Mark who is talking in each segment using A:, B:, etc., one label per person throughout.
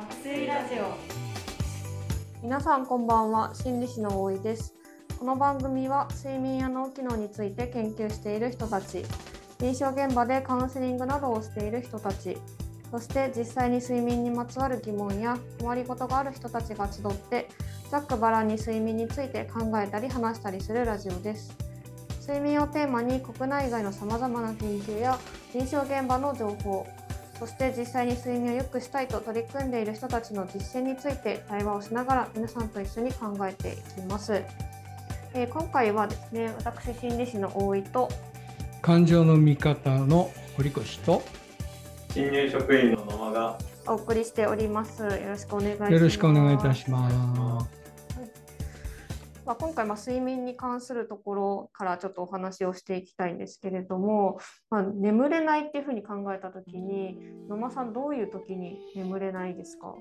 A: 爆睡ラジオ。
B: 皆さんこんばんは。心理師の大井です。この番組は睡眠や脳機能について研究している人たち。臨床現場でカウンセリングなどをしている人たち。そして実際に睡眠にまつわる疑問や困りごとがある人たちが集ってざっくばらんに睡眠について考えたり話したりするラジオです。睡眠をテーマに国内外のさまざまな研究や臨床現場の情報そして実際に睡眠を良くしたいと取り組んでいる人たちの実践について対話をしながら皆さんと一緒に考えていきます。えー、今回はですね、私心理師の大井と
C: 感情の見方の堀越と
D: 新入職員の野間が
B: お送りしております。よろしくお願いします。
C: よろしくお願いいたします。
B: まあ、今回まあ睡眠に関するところからちょっとお話をしていきたいんですけれども、まあ、眠れないっていうふうに考えた時に野間さんどういう時に眠れないですか？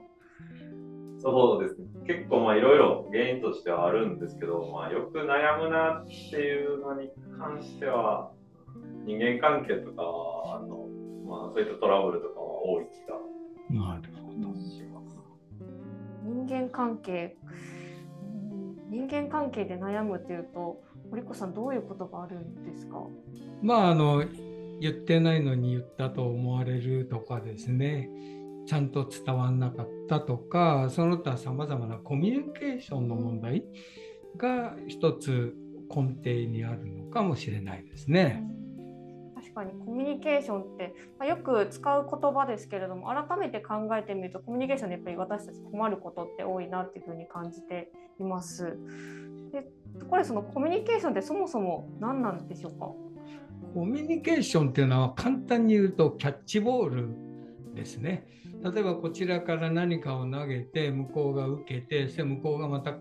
D: そうですね。結構まあいろいろ原因としてはあるんですけど、まあ、よく悩むなっていうのに関しては人間関係とかあの、まあ、そういったトラブルとかは多い気が
C: なるほど。
D: します。
B: 人間関係人間関係で悩むっていうと堀子さんどういうことがあるんですか？
C: まああの言ってないのに言ったと思われるとかですねちゃんと伝わんなかったとかその他さまざまなコミュニケーションの問題が一つ根底にあるのかもしれないですね。
B: 確かにコミュニケーションって、まあ、よく使う言葉ですけれども改めて考えてみるとコミュニケーションでやっぱり私たち困ることって多いなっていうふうに感じています。でこれそのコミュニケーションってそもそも何なんでしょうか？
C: コミュニケーションっていうのは簡単に言うとキャッチボールですね。例えばこちらから何かを投げて向こうが受けてそして向こうがまた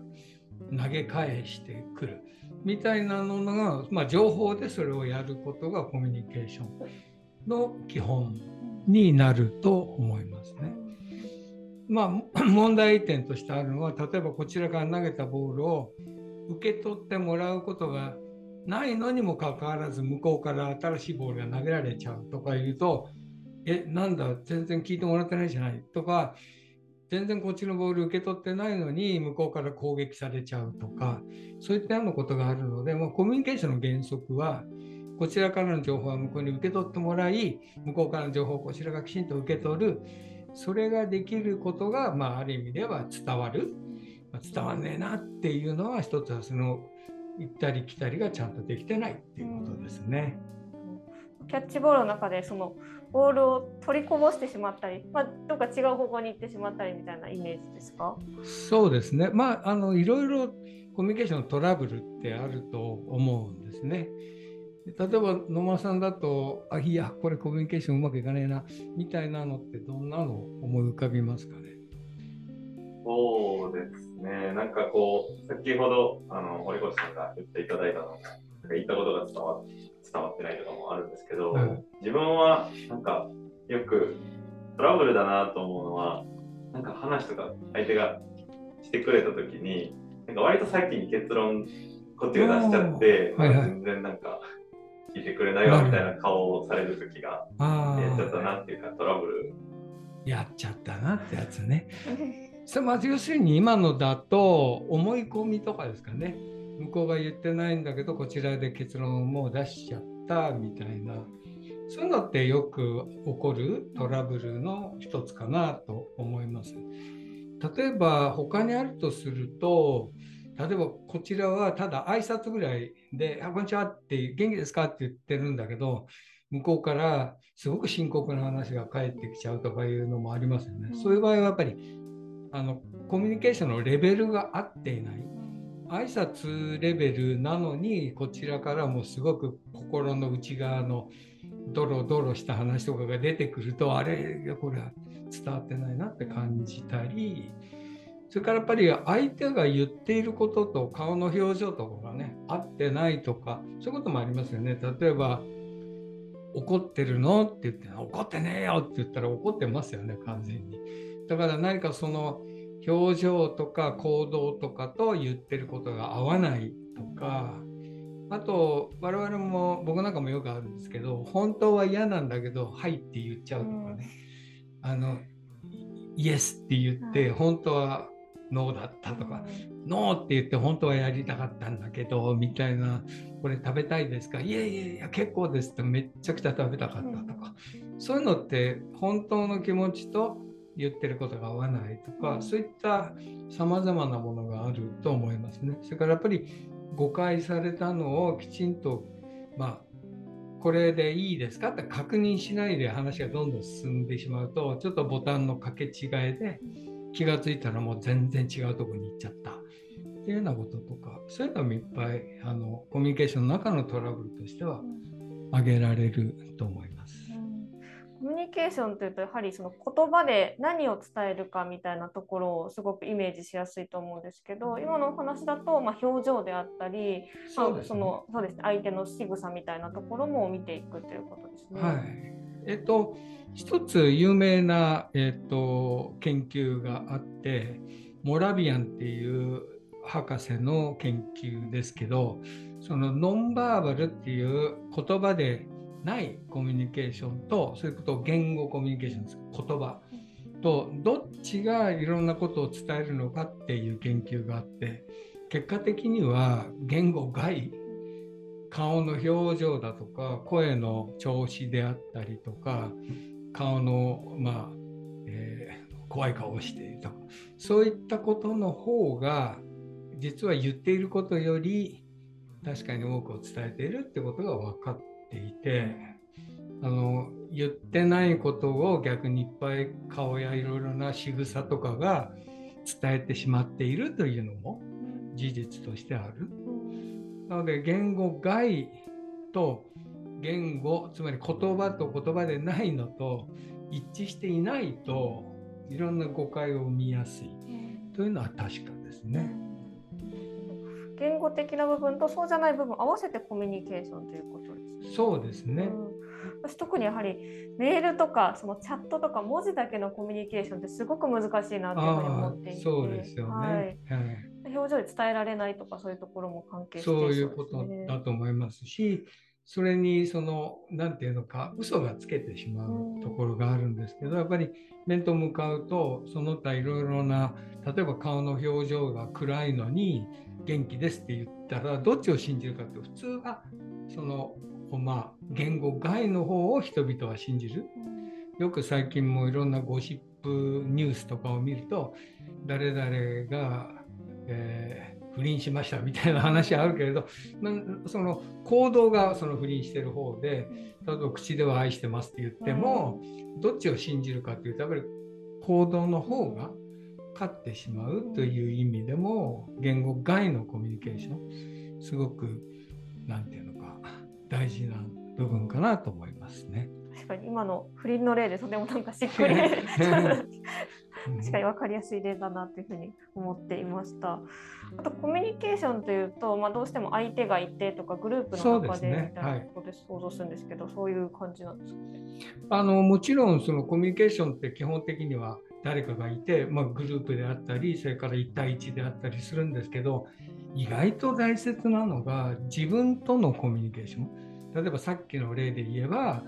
C: 投げ返してくるみたいなのが、まあ、情報でそれをやることがコミュニケーションの基本になると思いますね。まあ、問題点としてあるのは例えばこちらから投げたボールを受け取ってもらうことがないのにもかかわらず向こうから新しいボールが投げられちゃうとか言うとえなんだ？全然聞いてもらってないじゃないとか全然こっちのボール受け取ってないのに向こうから攻撃されちゃうとかそういったようなことがあるので、まあ、コミュニケーションの原則はこちらからの情報は向こうに受け取ってもらい向こうからの情報をこちらがきちんと受け取る。それができることが、まあ、ある意味では伝わる、まあ、伝わんねえなっていうのは一つはその行ったり来たりがちゃんとできてないっていうことですね。
B: キャッチボールの中でそのボールを取りこぼしてしまったり、まあ、どっか違う方向に行ってしまったりみたいなイメージですか？
C: そうですね。まあ、あのいろいろコミュニケーションのトラブルってあると思うんですね。例えば野間さんだと、あ、いや、これコミュニケーションうまくいかねえな、みたいなのってどんなの思い浮かびますかね？
D: そうですね、なんかこう、先ほどあの堀越さんが言っていただいたのが、なんか言ったことが伝わ伝わってないとかもあるんですけど、
C: うん
D: 自分はなんかよくトラブルだなと思うのは、なんか話とか相手がしてくれたときに、なんか割と先に結論こっちが出しちゃって、
C: はいはい
D: 全然なんか聞いてくれないわみたいな顔をされるときが、
C: あ
D: やっちゃった
C: あ、
D: なっていうかトラブル。
C: やっちゃったなってやつね。それまず要するに今のだと思い込みとかですかね。向こうが言ってないんだけどこちらで結論をもう出しちゃったみたいなそういうのってよく起こるトラブルの一つかなと思います。例えば他にあるとすると例えばこちらはただ挨拶ぐらいで「あこんにちは」って「元気ですか?」って言ってるんだけど向こうからすごく深刻な話が返ってきちゃうとかいうのもありますよね。そういう場合はやっぱりあのコミュニケーションのレベルが合っていない。挨拶レベルなのにこちらからもすごく心の内側のドロドロした話とかが出てくるとあれこれは伝わってないなって感じたりそれからやっぱり相手が言っていることと顔の表情とかがね合ってないとかそういうこともありますよね。例えば怒ってるの？って言って怒ってねえよって言ったら怒ってますよね完全に。だから何かその表情とか行動とかと言ってることが合わないとかあと我々も僕なんかもよくあるんですけど本当は嫌なんだけど「はい」って言っちゃうとかね、あのイエスって言って本当はノーだったとか、ノーって言って本当はやりたかったんだけどみたいなこれ食べたいですか？いやいやいや結構ですってめっちゃくちゃ食べたかったとか、そういうのって本当の気持ちと言ってることが合わないとか、そういったさまざまなものがあると思いますね。それからやっぱり誤解されたのをきちんとまあこれでいいですかって確認しないで話がどんどん進んでしまうとちょっとボタンの掛け違いで気が付いたらもう全然違うとこに行っちゃったっていうようなこととかそういうのもいっぱいあのコミュニケーションの中のトラブルとしては挙げられると思います。
B: コミュニケーションというとやはりその言葉で何を伝えるかみたいなところをすごくイメージしやすいと思うんですけど今のお話だとま表情であったりそうです、ね、そのそうです、ね、相手の仕草みたいなところも見ていくということですね。
C: はい。えっと、一つ有名な、えっと、研究があってモラビアンっていう博士の研究ですけどそのノンバーバルっていう言葉でないコミュニケーションとそういうことを言語コミュニケーションです。言葉。とどっちがいろんなことを伝えるのかっていう研究があって結果的には言語外顔の表情だとか声の調子であったりとか顔のまあ、えー、怖い顔をしているとかそういったことの方が実は言っていることより確かに多くを伝えているってことが分かっていてあの言ってないことを逆にいっぱい顔やいろいろな仕草とかが伝えてしまっているというのも事実としてある。なので言語外と言語つまり言葉と言葉でないのと一致していないといろんな誤解を生みやすいというのは確かですね。
B: 言語的な部分とそうじゃない部分合わせてコミュニケーションということ。
C: そうですね、うん、
B: 私特にやはりメールとかそのチャットとか文字だけのコミュニケーションってすごく難しいなというふうに思っていて。
C: そうですよね、はい。はい、
B: 表情で伝えられないとかそういうところも関係して
C: そう、ね,、いうことだと思いますしそれにその何て言うのか嘘がつけてしまうところがあるんですけどやっぱり面と向かうとその他いろいろな例えば顔の表情が暗いのに元気ですって言ったらどっちを信じるかって普通はそのまあ言語外の方を人々は信じる。よく最近もいろんなゴシップニュースとかを見ると誰々が、えー、不倫しましたみたいな話あるけれど、その行動がその不倫してる方で例えば口では愛してますって言っても、どっちを信じるかっていうとやっぱり行動の方が勝ってしまうという意味でも言語外のコミュニケーションすごく何て言うの？大事な部分かなと思いますね。
B: 確かに今の不倫の例でとてもなんかしっくり確かに分かりやすい例だなというふうに思っていました。あとコミュニケーションというと、まあ、どうしても相手がいてとかグループの中でみたいなことで想像するんですけどそう、ねはい、そういう感じなんですかね？
C: あのもちろんそのコミュニケーションって基本的には誰かがいて、まあ、グループであったりそれから1対1であったりするんですけど意外と大切なのが自分とのコミュニケーション例えばさっきの例で言えば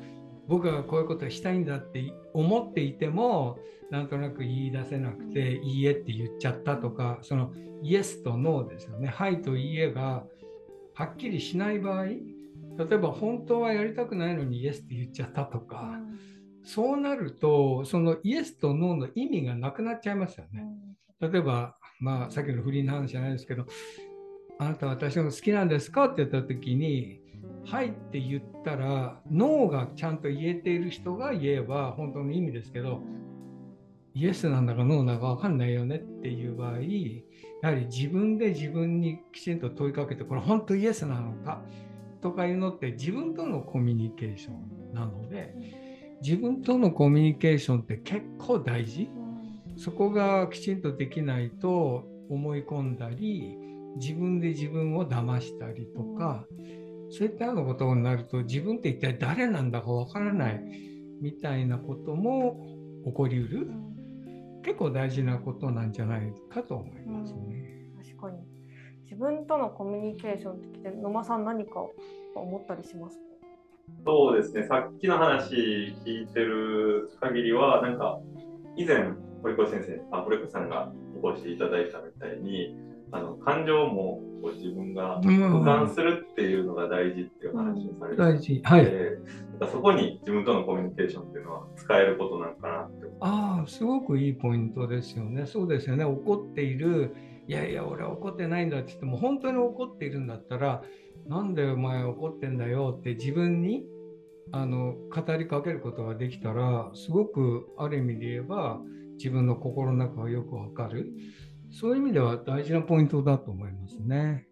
C: 僕がこういうことをしたいんだって思っていてもなんとなく言い出せなくて「いいえ」って言っちゃったとかそのイエスとノーですよね「はい」と「いいえ」がはっきりしない場合例えば本当はやりたくないのにイエスって言っちゃったとか。うんそうなるとそのイエスとノーの意味がなくなっちゃいますよね。例えば、まあ、さっきの不倫の話じゃないですけど「あなた私の好きなんですか?」って言った時に「はい」って言ったらノーがちゃんと言えている人が言えば本当の意味ですけどイエスなんだかノーなんか分かんないよねっていう場合やはり自分で自分にきちんと問いかけてこれ本当イエスなのかとかいうのって自分とのコミュニケーションなので。自分とのコミュニケーションって結構大事、そこがきちんとできないと思い込んだり自分で自分を騙したりとか、そういったようなことになると自分って一体誰なんだかわからないみたいなことも起こりうる、結構大事なことなんじゃないかと思いますね。
B: 確かに自分とのコミュニケーションって野間さん何か思ったりしますか？
D: そうですね、さっきの話聞いてる限りは、なんか以前、堀越先生、あ堀越さんがお越しいただいたみたいに、あの感情もこう自分が俯瞰するっていうのが大事っていう話をされて、
C: 大事。はい。
D: そこに自分とのコミュニケーションっていうのは使えることなのかなって
C: ああ、すごくいいポイントですよね。そうですよね。怒っている、いやいや、俺は怒ってないんだって言っても、本当に怒っているんだったら、なんでお前怒ってんだよって自分にあの語りかけることができたらすごくある意味で言えば自分の心の中がよくわかるそういう意味では大事なポイントだと思いますね。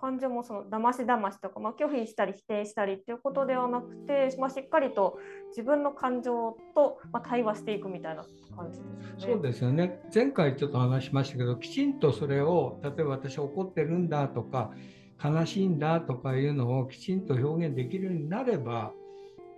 B: 感情もその騙し騙しとか、まあ、拒否したり否定したりっていうことではなくて、まあ、しっかりと自分の感情と、ま対話していくみたいな感じですね。
C: そうですよね前回ちょっと話しましたけどきちんとそれを例えば私怒ってるんだとか悲しいんだとかいうのをきちんと表現できるようになれば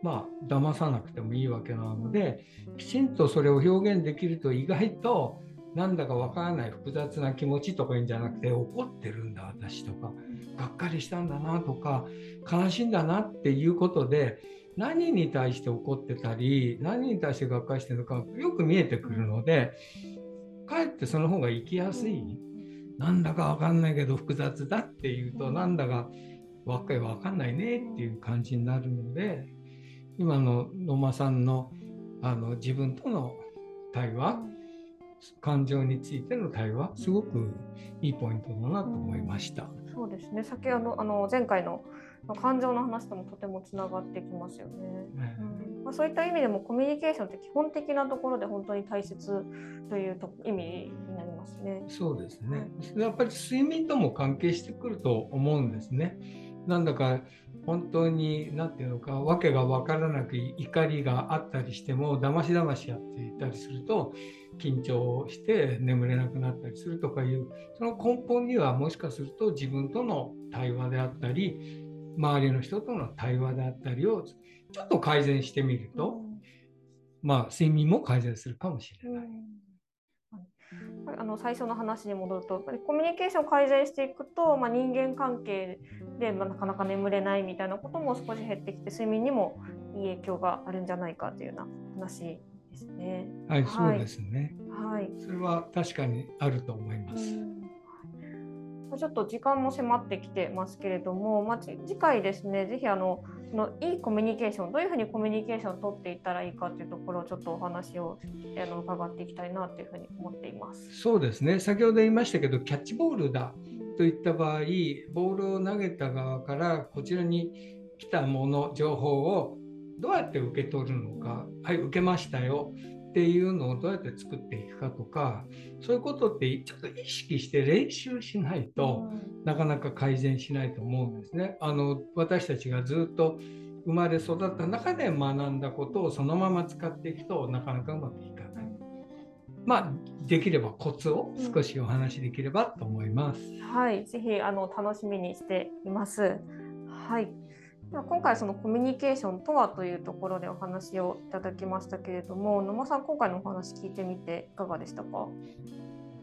C: まあ騙さなくてもいいわけなのできちんとそれを表現できると意外となんだかわからない複雑な気持ちとかいうんじゃなくて怒ってるんだ私とかがっかりしたんだなとか悲しいんだなっていうことで何に対して怒ってたり何に対してがっかりしてるのかよく見えてくるのでかえってその方が生きやすい。なんだかわかんないけど複雑だっていうとなんだかわかわかんないねっていう感じになるので今の野間さんのあの自分との対話感情についての対話すごくいいポイントだなと思いました。
B: そうですね先ほどあの前回の感情の話ともとてもつながってきますよね。うんまあ、そういった意味でもコミュニケーションって基本的なところで本当に大切というと意味になりますね。
C: そうですね。やっぱり睡眠とも関係してくると思うんですね。なんだか本当に何て言うのか訳が分からなく怒りがあったりしてもだましだましやっていたりすると緊張して眠れなくなったりするとかいうその根本にはもしかすると自分との対話であったり周りの人との対話であったりをちょっと改善してみると、まあ睡眠も改善するかもしれない。
B: あの最初の話に戻るとコミュニケーションを改善していくと、まあ、人間関係で、まあ、なかなか眠れないみたいなことも少し減ってきて睡眠にもいい影響があるんじゃないかというような話ですね。
C: はい、そうですね。
B: はい、
C: それは確かにあると思います。
B: ちょっと時間も迫ってきてますけれども、まあ、次回ですね、ぜひあののいいコミュニケーション、どういうふうにコミュニケーションを取っていったらいいかというところをちょっとお話をあの伺っていきたいなというふうに思っています。
C: そうですね、先ほど言いましたけど、キャッチボールだといった場合、ボールを投げた側からこちらに来たもの、情報をどうやって受け取るのか、はい、受けましたよ。っていうのをどうやって作っていくかとかそういうことってちょっと意識して練習しないと、なかなか改善しないと思うんですね。あの私たちがずっと生まれ育った中で学んだことをそのまま使っていくとなかなかうまくいかない。まあ、できればコツを少しお話しできればと思います。
B: うん、はい、ぜひあの楽しみにしています。はい。今回そのコミュニケーションとはというところでお話をいただきましたけれども野間さん今回のお話聞いてみていかがでしたか？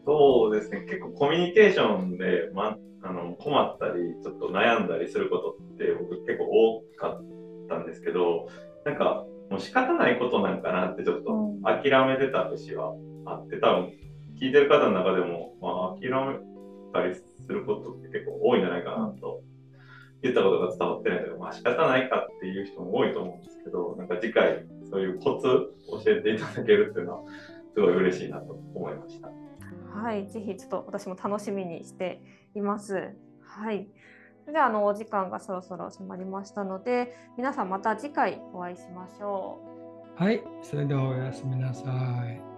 D: そうですね。結構コミュニケーションで、ま、あの困ったりちょっと悩んだりすることって僕結構多かったんですけどなんかもう仕方ないことなんかなってちょっと諦めてた節はあって多分聞いてる方の中でも、まあ、諦めたりすることって結構多いんじゃないかなと言ったことが伝わってないとか、まあ仕方ないかっていう人も多いと思うんですけど、なんか次回そういうコツ教えていただけるっていうのはすごい嬉しいなと思いました。
B: はい、ぜひちょっと私も楽しみにしています。はい。それではあのお時間がそろそろ迫りましたので、皆さんまた次回お会いしましょ
C: う。はい、それではおやすみなさい。